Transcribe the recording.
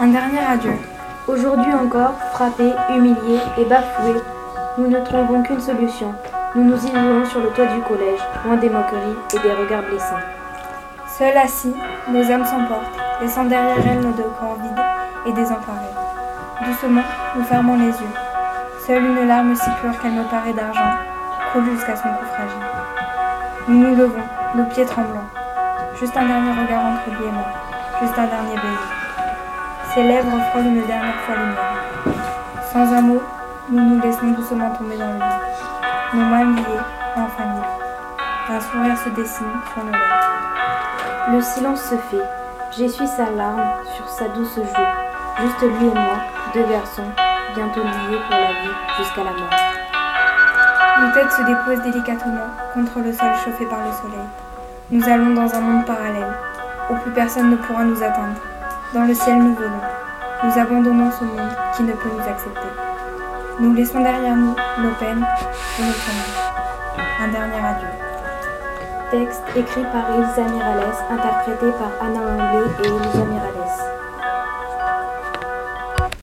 Un dernier adieu. Aujourd'hui encore, frappés, humiliés et bafoués, nous ne trouvons qu'une solution. Nous nous isolons sur le toit du collège, loin des moqueries et des regards blessants. Seuls assis, nos âmes s'emportent, laissant derrière elles nos deux corps vides et désemparés. Doucement, nous fermons les yeux. Seule une larme si pure qu'elle me paraît d'argent coule jusqu'à son cou fragile. Nous nous levons, nos pieds tremblants. Juste un dernier regard entre lui et moi. Juste un dernier baiser. Ses lèvres frôlent une dernière fois les miennes. Sans un mot, nous nous laissons doucement tomber dans le lit. Nos mains liées, enfin. Un sourire se dessine sur nos lèvres. Le silence se fait. J'essuie sa larme sur sa douce joue. Juste lui et moi, deux garçons, bientôt liés pour la vie jusqu'à la mort. Nos têtes se déposent délicatement contre le sol chauffé par le soleil. Nous allons dans un monde parallèle, où plus personne ne pourra nous atteindre. Dans le ciel nous venons. Nous abandonnons ce monde qui ne peut nous accepter. Nous laissons derrière nous nos peines et nos familles. Un dernier adieu. Texte écrit par Elsa Mirales, interprété par Anna Anglais et Elisa Mirales.